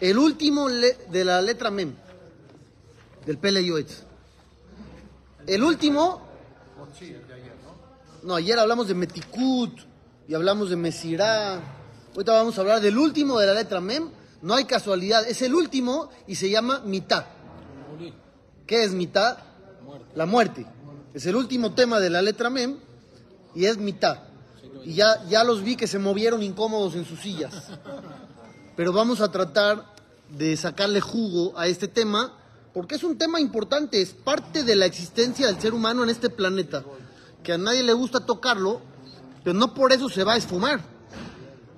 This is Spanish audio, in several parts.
El último de la letra Mem, del Pele Yoetz. El último. No, ayer hablamos de Metikut y hablamos de Mesirá. Ahorita vamos a hablar del último de la letra Mem. No hay casualidad, es el último y se llama Mitá. ¿Qué es Mitá? La muerte. Es el último tema de la letra Mem y es Mitá. Y ya, ya los vi que se movieron incómodos en sus sillas pero vamos a tratar de sacarle jugo a este tema, porque es un tema importante, es parte de la existencia del ser humano en este planeta, que a nadie le gusta tocarlo, pero no por eso se va a esfumar.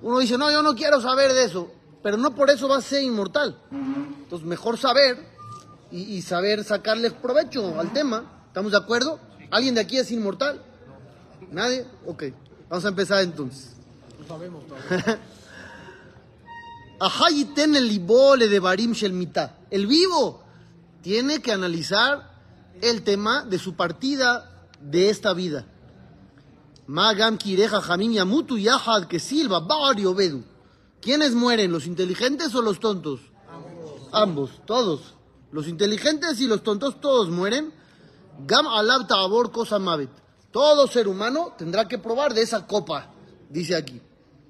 Uno dice, no, yo no quiero saber de eso, pero no por eso va a ser inmortal. Entonces, mejor saber y, y saber sacarle provecho al tema. ¿Estamos de acuerdo? ¿Alguien de aquí es inmortal? ¿Nadie? Ok, vamos a empezar entonces. De Barim Shelmita. El vivo tiene que analizar el tema de su partida de esta vida. ¿Quiénes mueren? ¿Los inteligentes o los tontos? Ambos, todos. Los inteligentes y los tontos todos mueren. Gam Alab Cosa Mavet. Todo ser humano tendrá que probar de esa copa, dice aquí.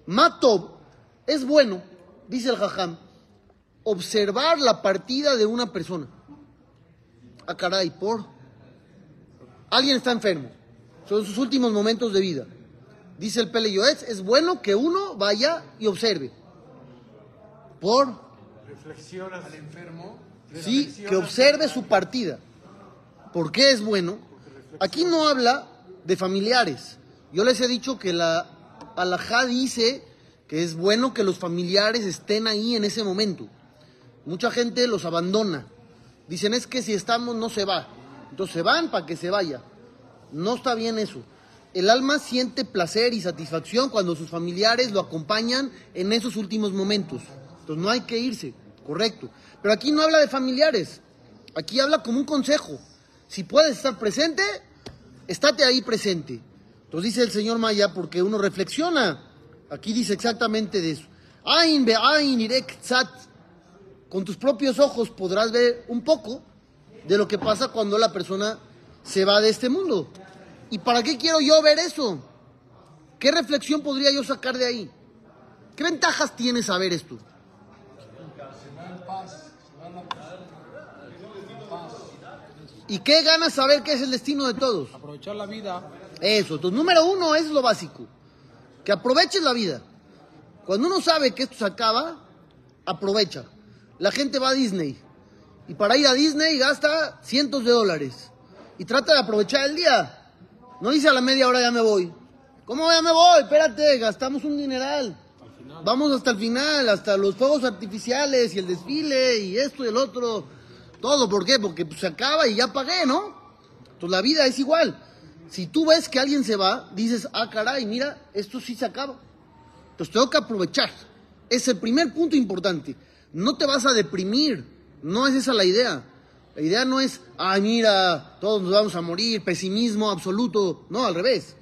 Matob es bueno, dice el Jajam, observar la partida de una persona. Ah, caray, por. Alguien está enfermo. Son sus últimos momentos de vida. Dice el Pele Yoetz, es bueno que uno vaya y observe. Por. Reflexionas al enfermo. Sí, que observe su partida. ¿Por qué es bueno? Aquí no habla de familiares. Yo les he dicho que la alajá dice que es bueno que los familiares estén ahí en ese momento. Mucha gente los abandona. Dicen es que si estamos no se va. Entonces se van para que se vaya. No está bien eso. El alma siente placer y satisfacción cuando sus familiares lo acompañan en esos últimos momentos. Entonces no hay que irse, correcto. Pero aquí no habla de familiares. Aquí habla como un consejo. Si puedes estar presente, estate ahí presente. Entonces dice el señor Maya, porque uno reflexiona. Aquí dice exactamente de eso. Ain be ain irek. Con tus propios ojos podrás ver un poco de lo que pasa cuando la persona se va de este mundo. ¿Y para qué quiero yo ver eso? ¿Qué reflexión podría yo sacar de ahí? ¿Qué ventajas tiene saber esto? ¿Y qué gana saber qué es el destino de todos? Aprovechar la vida. Eso, entonces número uno es lo básico, que aproveches la vida. Cuando uno sabe que esto se acaba, aprovecha. La gente va a Disney y para ir a Disney gasta cientos de dólares y trata de aprovechar el día. No dice a la media hora ya me voy. ¿Cómo ya me voy? Espérate, gastamos un dineral. Vamos hasta el final, hasta los fuegos artificiales y el desfile y esto y el otro. Todo, ¿por qué? Porque pues, se acaba y ya pagué, ¿no? Entonces la vida es igual. Si tú ves que alguien se va, dices, ah, caray, mira, esto sí se acaba. Entonces tengo que aprovechar. Es el primer punto importante. No te vas a deprimir. No es esa la idea. La idea no es, ay, mira, todos nos vamos a morir, pesimismo absoluto. No, al revés.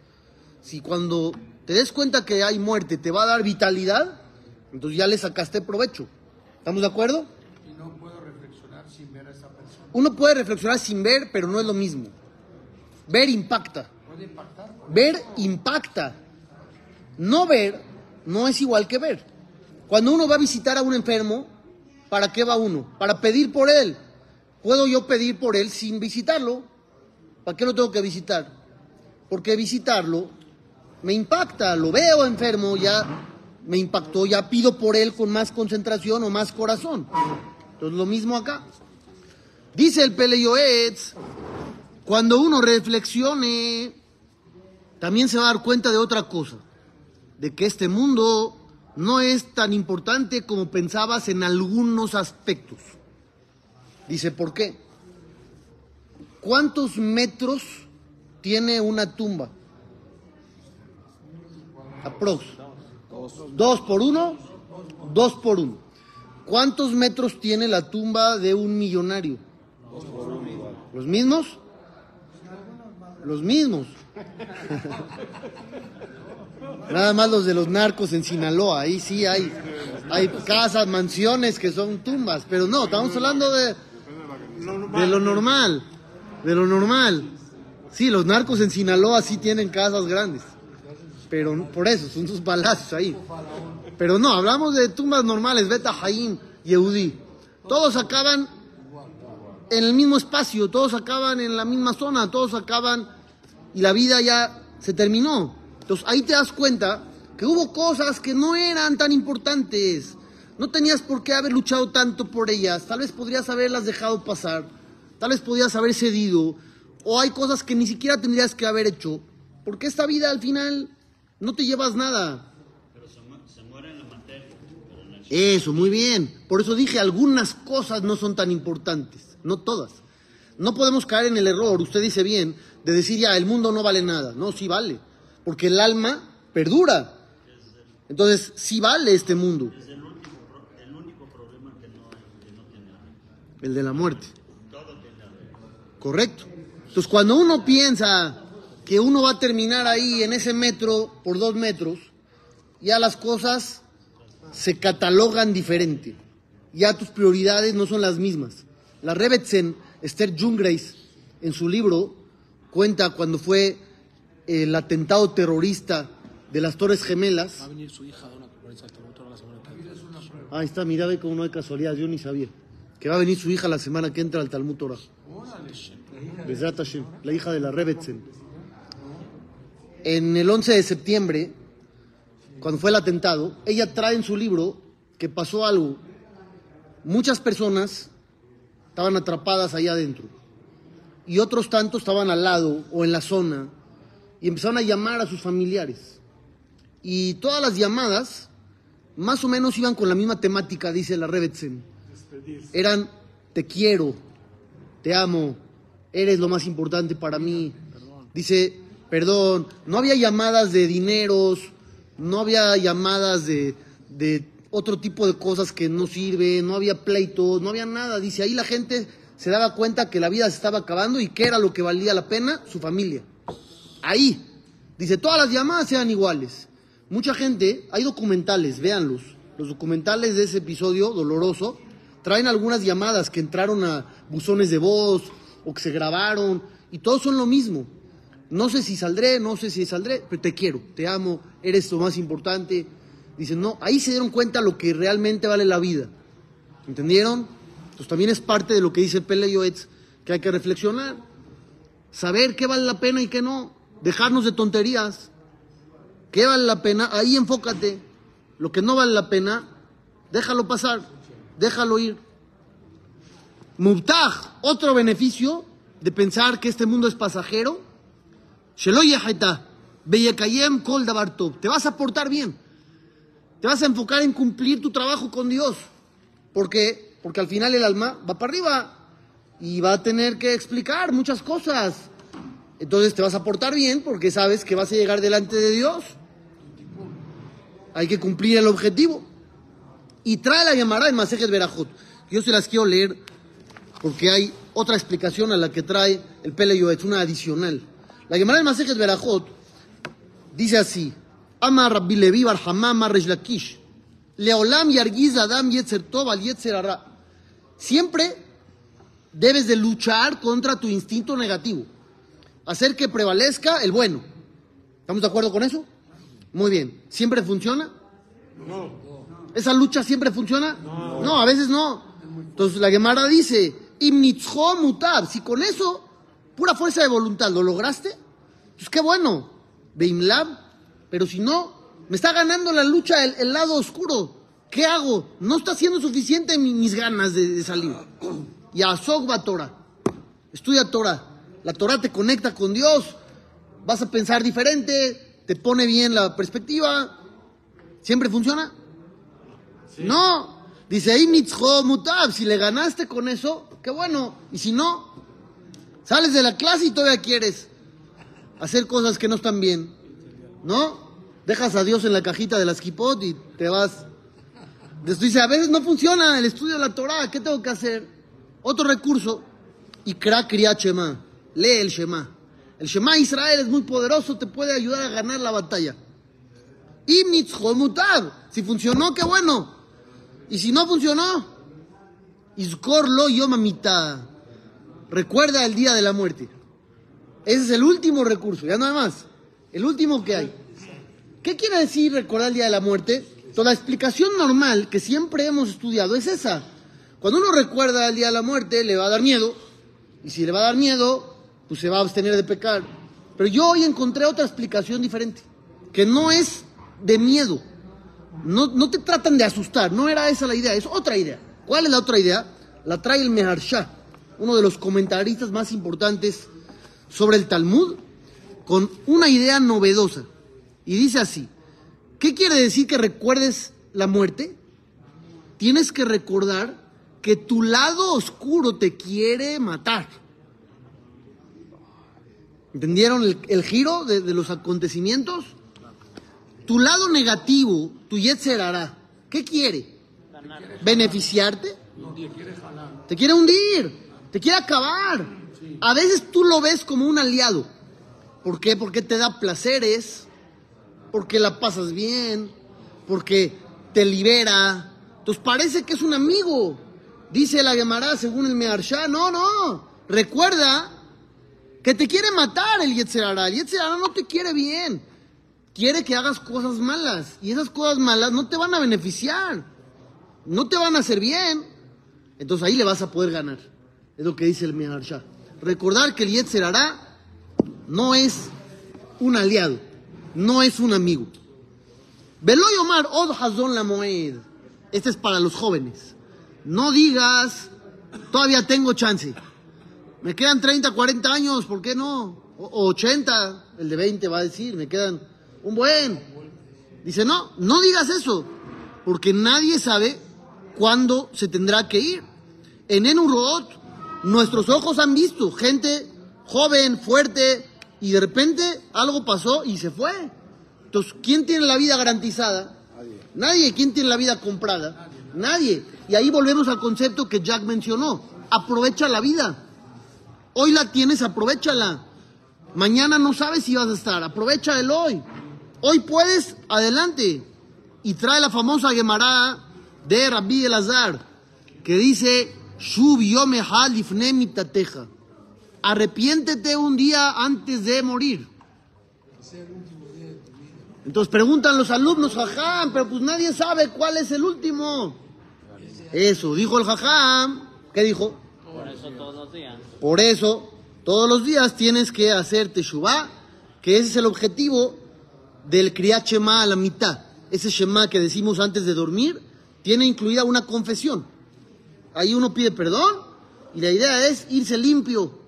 Si cuando te des cuenta que hay muerte te va a dar vitalidad, entonces ya le sacaste provecho. ¿Estamos de acuerdo? Y no puedo reflexionar sin ver a esa persona. Uno puede reflexionar sin ver, pero no es lo mismo. Ver impacta. Ver impacta. No ver no es igual que ver. Cuando uno va a visitar a un enfermo, ¿para qué va uno? Para pedir por él. ¿Puedo yo pedir por él sin visitarlo? ¿Para qué lo tengo que visitar? Porque visitarlo me impacta. Lo veo enfermo, ya me impactó, ya pido por él con más concentración o más corazón. Entonces lo mismo acá. Dice el Pele Yoetz, cuando uno reflexione, también se va a dar cuenta de otra cosa, de que este mundo no es tan importante como pensabas en algunos aspectos. Dice, ¿por qué? ¿Cuántos metros tiene una tumba? Aprox. Dos por uno, dos por uno. ¿Cuántos metros tiene la tumba de un millonario? ¿Los mismos? Los mismos. Nada más los de los narcos en Sinaloa, ahí sí hay Hay casas, mansiones que son tumbas, pero no, estamos hablando de, de lo normal, de lo normal. Sí, los narcos en Sinaloa sí tienen casas grandes, pero por eso, son sus palacios ahí. Pero no, hablamos de tumbas normales, Beta Haim, Yehudi. Todos acaban en el mismo espacio, todos acaban en la misma zona, todos acaban y la vida ya se terminó. Entonces ahí te das cuenta que hubo cosas que no eran tan importantes. No tenías por qué haber luchado tanto por ellas. Tal vez podrías haberlas dejado pasar. Tal vez podrías haber cedido. O hay cosas que ni siquiera tendrías que haber hecho. Porque esta vida al final no te llevas nada. Pero se, mu- se muere en la materia. En Eso, muy bien. Por eso dije, algunas cosas no son tan importantes. No todas. No podemos caer en el error, usted dice bien, de decir ya, el mundo no vale nada. No, sí vale. Porque el alma perdura. Entonces, sí vale este mundo. es el único, pro- el único problema que no, que no tiene. El de la muerte. Todo tiene arreglo. Correcto. Entonces, cuando uno piensa que uno va a terminar ahí en ese metro por dos metros, ya las cosas se catalogan diferente. Ya tus prioridades no son las mismas. La Rebetzen, Esther Jungreis, en su libro, cuenta cuando fue el atentado terrorista de las Torres Gemelas. Va a venir su hija a dar una conferencia de Talmud Torah la semana que viene. Ahí está, mira, ve cómo no hay casualidad, yo ni sabía. Que va a venir su hija la semana que entra al Talmud Torah. Hashem, la hija de la Rebetzen. En el 11 de septiembre, cuando fue el atentado, ella trae en su libro que pasó algo. Muchas personas estaban atrapadas allá adentro y otros tantos estaban al lado o en la zona y empezaron a llamar a sus familiares. Y todas las llamadas más o menos iban con la misma temática, dice la Rebetzen. Eran te quiero, te amo, eres lo más importante para mí. Dice, perdón, no había llamadas de dineros, no había llamadas de, de otro tipo de cosas que no sirven, no había pleitos, no había nada. Dice, ahí la gente se daba cuenta que la vida se estaba acabando y que era lo que valía la pena, su familia. Ahí. Dice, todas las llamadas eran iguales. Mucha gente, hay documentales, véanlos. Los documentales de ese episodio doloroso traen algunas llamadas que entraron a buzones de voz o que se grabaron y todos son lo mismo. No sé si saldré, no sé si saldré, pero te quiero, te amo, eres lo más importante. Dicen, no, ahí se dieron cuenta lo que realmente vale la vida. ¿Entendieron? Pues también es parte de lo que dice Pele Yoetz, que hay que reflexionar. Saber qué vale la pena y qué no. Dejarnos de tonterías. ¿Qué vale la pena? Ahí enfócate. Lo que no vale la pena, déjalo pasar. Déjalo ir. Mubtaj, otro beneficio de pensar que este mundo es pasajero. Kol. Te vas a portar bien. Te vas a enfocar en cumplir tu trabajo con Dios. ¿Por qué? Porque al final el alma va para arriba y va a tener que explicar muchas cosas. Entonces te vas a portar bien porque sabes que vas a llegar delante de Dios. Hay que cumplir el objetivo. Y trae la llamará en Masejet Berajot. Yo se las quiero leer porque hay otra explicación a la que trae el Pele Yoetz, una adicional. La llamará en Masejet Berajot dice así: Amar Rabbi Levi Bar Hamam Mar Resh Lakish. Leolam Yargiz Adam Yetzer Tov al Yetzer Hara. Siempre debes de luchar contra tu instinto negativo. Hacer que prevalezca el bueno. ¿Estamos de acuerdo con eso? Muy bien. ¿Siempre funciona? No. ¿Esa lucha siempre funciona? No, a veces no. Entonces la Gemara dice, "Imnitzho mutar. Si con eso, pura fuerza de voluntad, lo lograste, pues qué bueno. Beimlab. Pero si no, me está ganando la lucha el, el lado oscuro. ¿Qué hago? No está siendo suficiente mi- mis ganas de, de salir. Y a Sogba Torah. Estudia Torah. La Torah te conecta con Dios. Vas a pensar diferente. Te pone bien la perspectiva. ¿Siempre funciona? No. Dice ahí mutab. Si le ganaste con eso, qué bueno. Y si no, sales de la clase y todavía quieres hacer cosas que no están bien. ¿No? Dejas a Dios en la cajita de las kipot y te vas. Después dice, a veces no funciona el estudio de la Torah, ¿qué tengo que hacer? Otro recurso, Ikra Kriyat Shema, lee el Shema. El Shema Israel es muy poderoso, te puede ayudar a ganar la batalla. Y si funcionó, qué bueno. Y si no funcionó, Iscorlo yo mamita. Recuerda el día de la muerte. Ese es el último recurso, ya no hay más. El último que hay. ¿Qué quiere decir recordar el día de la muerte? Toda la explicación normal que siempre hemos estudiado es esa. Cuando uno recuerda el día de la muerte, le va a dar miedo. Y si le va a dar miedo, pues se va a abstener de pecar. Pero yo hoy encontré otra explicación diferente, que no es de miedo. No, no te tratan de asustar, no era esa la idea, es otra idea. ¿Cuál es la otra idea? La trae el Meharsha, uno de los comentaristas más importantes sobre el Talmud, con una idea novedosa. Y dice así, ¿qué quiere decir que recuerdes la muerte? Tienes que recordar que tu lado oscuro te quiere matar. ¿Entendieron el, giro de, los acontecimientos? Tu lado negativo, tu Yetzer hará, ¿qué quiere? ¿Beneficiarte? Te quiere hundir, te quiere acabar. A veces tú lo ves como un aliado. ¿Por qué? Porque te da placeres, porque la pasas bien, porque te libera. Entonces parece que es un amigo. Dice la Gemara según el Mearsha. No, no. Recuerda que te quiere matar el Yetzerara. El Yetzerara no te quiere bien. Quiere que hagas cosas malas. Y esas cosas malas no te van a beneficiar. No te van a hacer bien. Entonces ahí le vas a poder ganar. Es lo que dice el Mearsha. Recordar que el Yetzerara no es un aliado. No es un amigo. Veloy Omar Od Hazon la Moed. Este es para los jóvenes. No digas, todavía tengo chance. Me quedan 30, 40 años, ¿por qué no? O 80, el de 20 va a decir, me quedan un buen. Dice, no, no digas eso, porque nadie sabe cuándo se tendrá que ir. En Enurot, nuestros ojos han visto gente joven, fuerte, y de repente algo pasó y se fue. Entonces, ¿quién tiene la vida garantizada? Nadie. Nadie. ¿Quién tiene la vida comprada? Nadie. Y ahí volvemos al concepto que Jack mencionó. Aprovecha la vida. Hoy la tienes, aprovechala. Mañana no sabes si vas a estar. Aprovecha el hoy. Hoy puedes, adelante. Y trae la famosa Gemara de Rabbi Elazar, que dice, Shub mitateja. Arrepiéntete un día antes de morir. Entonces preguntan los alumnos, jajam, pero pues nadie sabe cuál es el último. Eso, dijo el jajam. ¿Qué dijo? Por eso todos los días. Por eso, todos los días tienes que hacer Teshuvah, que ese es el objetivo del Kriyat Shema a la mitad. Ese Shema que decimos antes de dormir, tiene incluida una confesión. Ahí uno pide perdón y la idea es irse limpio.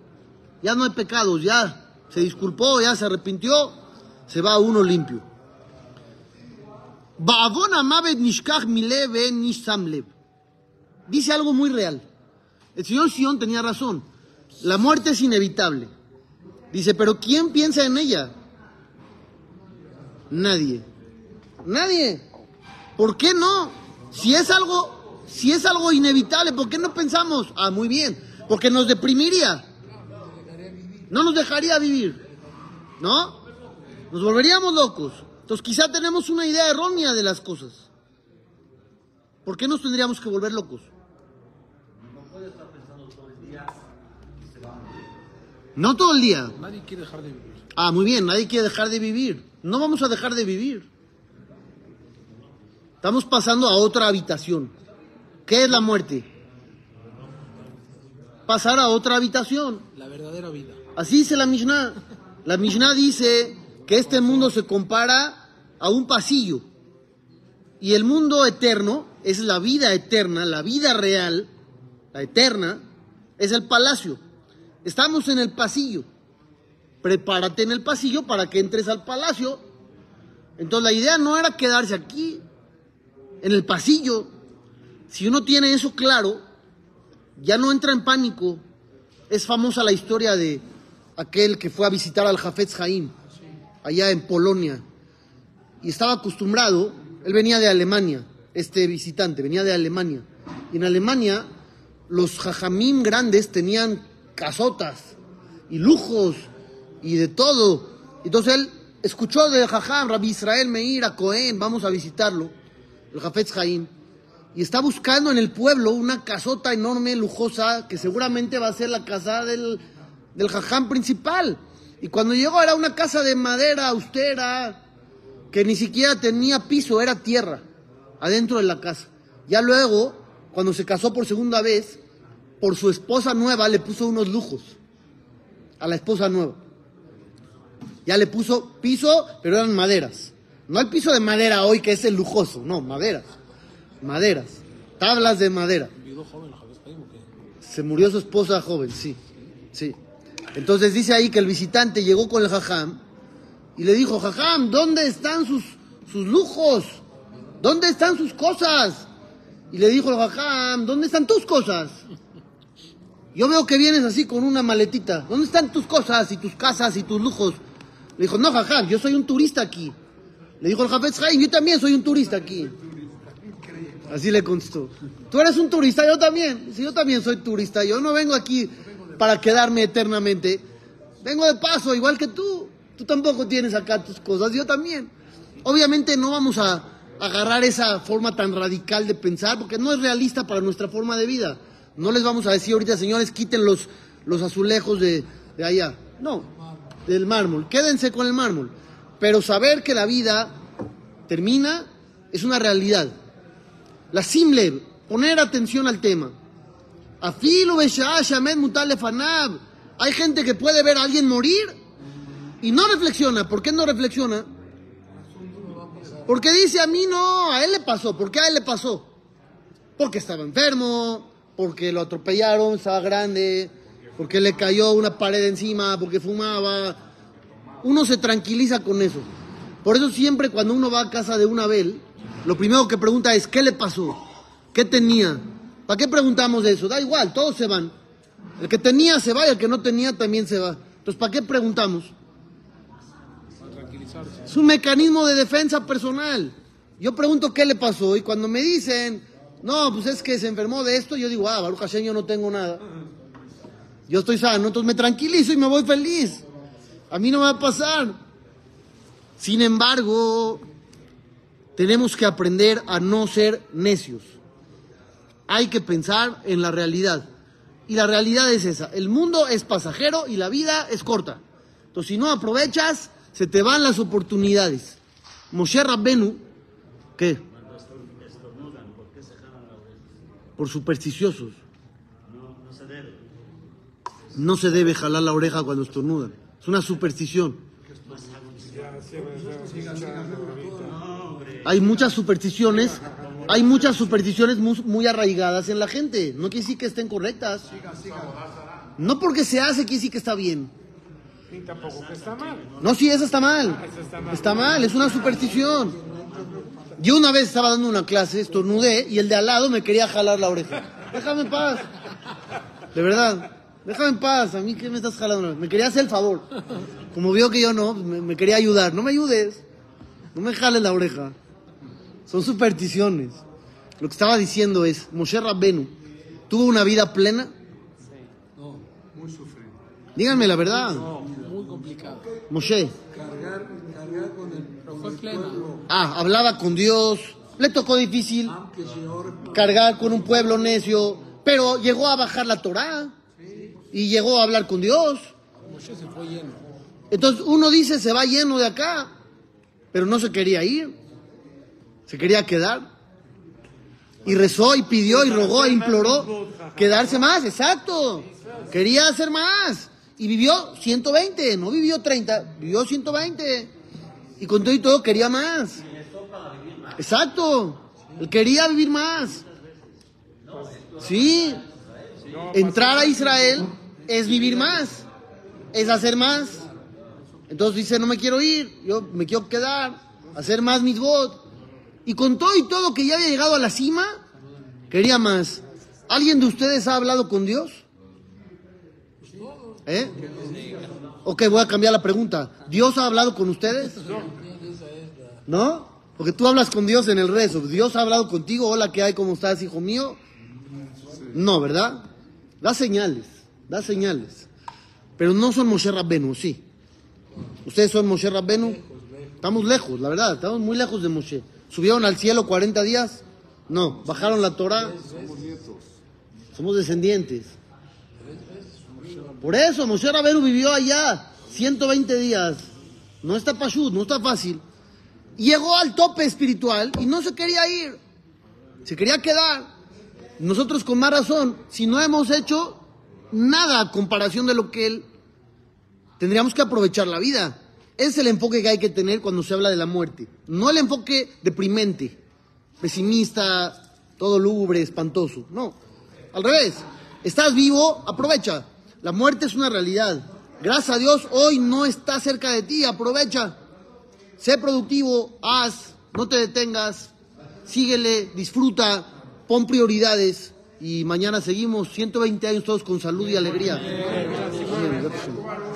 Ya no hay pecados, ya se disculpó, ya se arrepintió, se va uno limpio. Dice algo muy real. El señor Sion tenía razón. La muerte es inevitable. Dice, pero ¿quién piensa en ella? Nadie. Nadie. ¿Por qué no? Si es algo, si es algo inevitable, ¿por qué no pensamos? Ah, muy bien. Porque nos deprimiría. No nos dejaría vivir. ¿No? Nos volveríamos locos. Entonces quizá tenemos una idea errónea de las cosas. ¿Por qué nos tendríamos que volver locos? No todo el día. Nadie quiere dejar de vivir. Ah, muy bien, nadie quiere dejar de vivir. No vamos a dejar de vivir. Estamos pasando a otra habitación. ¿Qué es la muerte? Pasar a otra habitación. La verdadera vida. Así dice la Mishnah. La Mishnah dice que este mundo se compara a un pasillo. Y el mundo eterno es la vida eterna, la vida real, la eterna, es el palacio. Estamos en el pasillo. Prepárate en el pasillo para que entres al palacio. Entonces la idea no era quedarse aquí, en el pasillo. Si uno tiene eso claro, ya no entra en pánico. Es famosa la historia de aquel que fue a visitar al Jafetz Haim allá en Polonia, y estaba acostumbrado, él venía de Alemania, este visitante, venía de Alemania, y en Alemania los jajamim grandes tenían casotas y lujos y de todo. Entonces él escuchó de jajam, Rabbi Israel Meir a Cohen, vamos a visitarlo, el Jafetz Haim, y está buscando en el pueblo una casota enorme, lujosa, que seguramente va a ser la casa del, del jajam principal. Y cuando llegó era una casa de madera austera, que ni siquiera tenía piso, era tierra, adentro de la casa. Ya luego, cuando se casó por segunda vez, por su esposa nueva le puso unos lujos a la esposa nueva. Ya le puso piso, pero eran maderas. No el piso de madera hoy que es el lujoso, no, maderas. Maderas. Tablas de madera. Se murió su esposa joven, sí. Sí. Entonces dice ahí que el visitante llegó con el jajam y le dijo, jajam, ¿dónde están sus, sus lujos? ¿Dónde están sus cosas? Y le dijo el jajam, ¿dónde están tus cosas? Yo veo que vienes así con una maletita. ¿Dónde están tus cosas y tus casas y tus lujos? Le dijo, no, jajam, yo soy un turista aquí. Le dijo el Jafetz yo también soy un turista aquí. Así le contestó. Tú eres un turista, yo también. Sí, yo también soy turista. Yo no vengo aquí para quedarme eternamente. Vengo de paso, igual que tú. Tú tampoco tienes acá tus cosas, yo también. Obviamente no vamos a agarrar esa forma tan radical de pensar, porque no es realista para nuestra forma de vida. No les vamos a decir ahorita, señores, quiten los, los azulejos de, de allá. No, del mármol. Quédense con el mármol. Pero saber que la vida termina es una realidad. La simple, poner atención al tema. Afilo Beshah Shamed Lefanab. Hay gente que puede ver a alguien morir y no reflexiona. ¿Por qué no reflexiona? Porque dice a mí no, a él le pasó. ¿Por qué a él le pasó? Porque estaba enfermo, porque lo atropellaron, estaba grande, porque le cayó una pared encima, porque fumaba. Uno se tranquiliza con eso. Por eso siempre cuando uno va a casa de un Abel, lo primero que pregunta es, ¿qué le pasó? ¿Qué tenía? ¿Para qué preguntamos eso? Da igual, todos se van. El que tenía se va y el que no tenía también se va. Entonces, ¿para qué preguntamos? Es un mecanismo de defensa personal. Yo pregunto qué le pasó y cuando me dicen, no, pues es que se enfermó de esto, yo digo, ah, Baruch Hashem, yo no tengo nada. Yo estoy sano, entonces me tranquilizo y me voy feliz. A mí no me va a pasar. Sin embargo, tenemos que aprender a no ser necios. Hay que pensar en la realidad. Y la realidad es esa. El mundo es pasajero y la vida es corta. Entonces, si no aprovechas, se te van las oportunidades. Moshe Rabbenu, ¿qué? ¿por supersticiosos. No se debe jalar la oreja cuando estornudan. Es una superstición. Hay muchas supersticiones, hay muchas supersticiones muy, muy arraigadas en la gente. No quiere decir que estén correctas. No porque se hace quiere decir que está bien. Ni tampoco que está mal. No, sí, eso está mal. Está mal, es una superstición. Yo una vez estaba dando una clase, estornudé y el de al lado me quería jalar la oreja. Déjame en paz. De verdad. Déjame en paz. A mí que me estás jalando. Me quería hacer el favor. Como vio que yo no, me, me quería ayudar. No me ayudes. No me jales la oreja. Son supersticiones. Lo que estaba diciendo es, Moshe Rabbenu tuvo una vida plena. Díganme la verdad. Muy complicado. Moshe. Pero fue plena. Ah, hablaba con Dios, le tocó difícil cargar con un pueblo necio, pero llegó a bajar la Torá y llegó a hablar con Dios. Moshe se fue lleno. Entonces uno dice se va lleno de acá, pero no se quería ir, se quería quedar. Y rezó y pidió y rogó e imploró quedarse más, exacto. Quería hacer más. Y vivió 120, no vivió 30, vivió 120. Y con todo y todo quería más. Exacto. Él quería vivir más. Sí. Entrar a Israel es vivir más. Es hacer más. Entonces dice, no me quiero ir, yo me quiero quedar, hacer más mis God. Y con todo y todo que ya había llegado a la cima, quería más. ¿Alguien de ustedes ha hablado con Dios? ¿Eh? Ok, voy a cambiar la pregunta. ¿Dios ha hablado con ustedes? ¿No? Porque tú hablas con Dios en el rezo. ¿Dios ha hablado contigo? Hola, ¿qué hay? ¿Cómo estás, hijo mío? No, ¿verdad? Da señales, da señales. Pero no son Moshe Rabbenu, sí. ¿Ustedes son Moshe Rabbenu? Estamos lejos, la verdad, estamos muy lejos de Moshe. ¿Subieron al cielo 40 días? No, bajaron la Torah. Somos descendientes. Por eso, Moshe Rabenu vivió allá 120 días. No está pashut, no está fácil. Llegó al tope espiritual y no se quería ir. Se quería quedar. Nosotros con más razón, si no hemos hecho nada a comparación de lo que él, tendríamos que aprovechar la vida. Es el enfoque que hay que tener cuando se habla de la muerte. No el enfoque deprimente, pesimista, todo lúgubre, espantoso. No. Al revés. Estás vivo, aprovecha. La muerte es una realidad. Gracias a Dios, hoy no está cerca de ti, aprovecha. Sé productivo, haz, no te detengas, síguele, disfruta, pon prioridades y mañana seguimos 120 años todos con salud y alegría.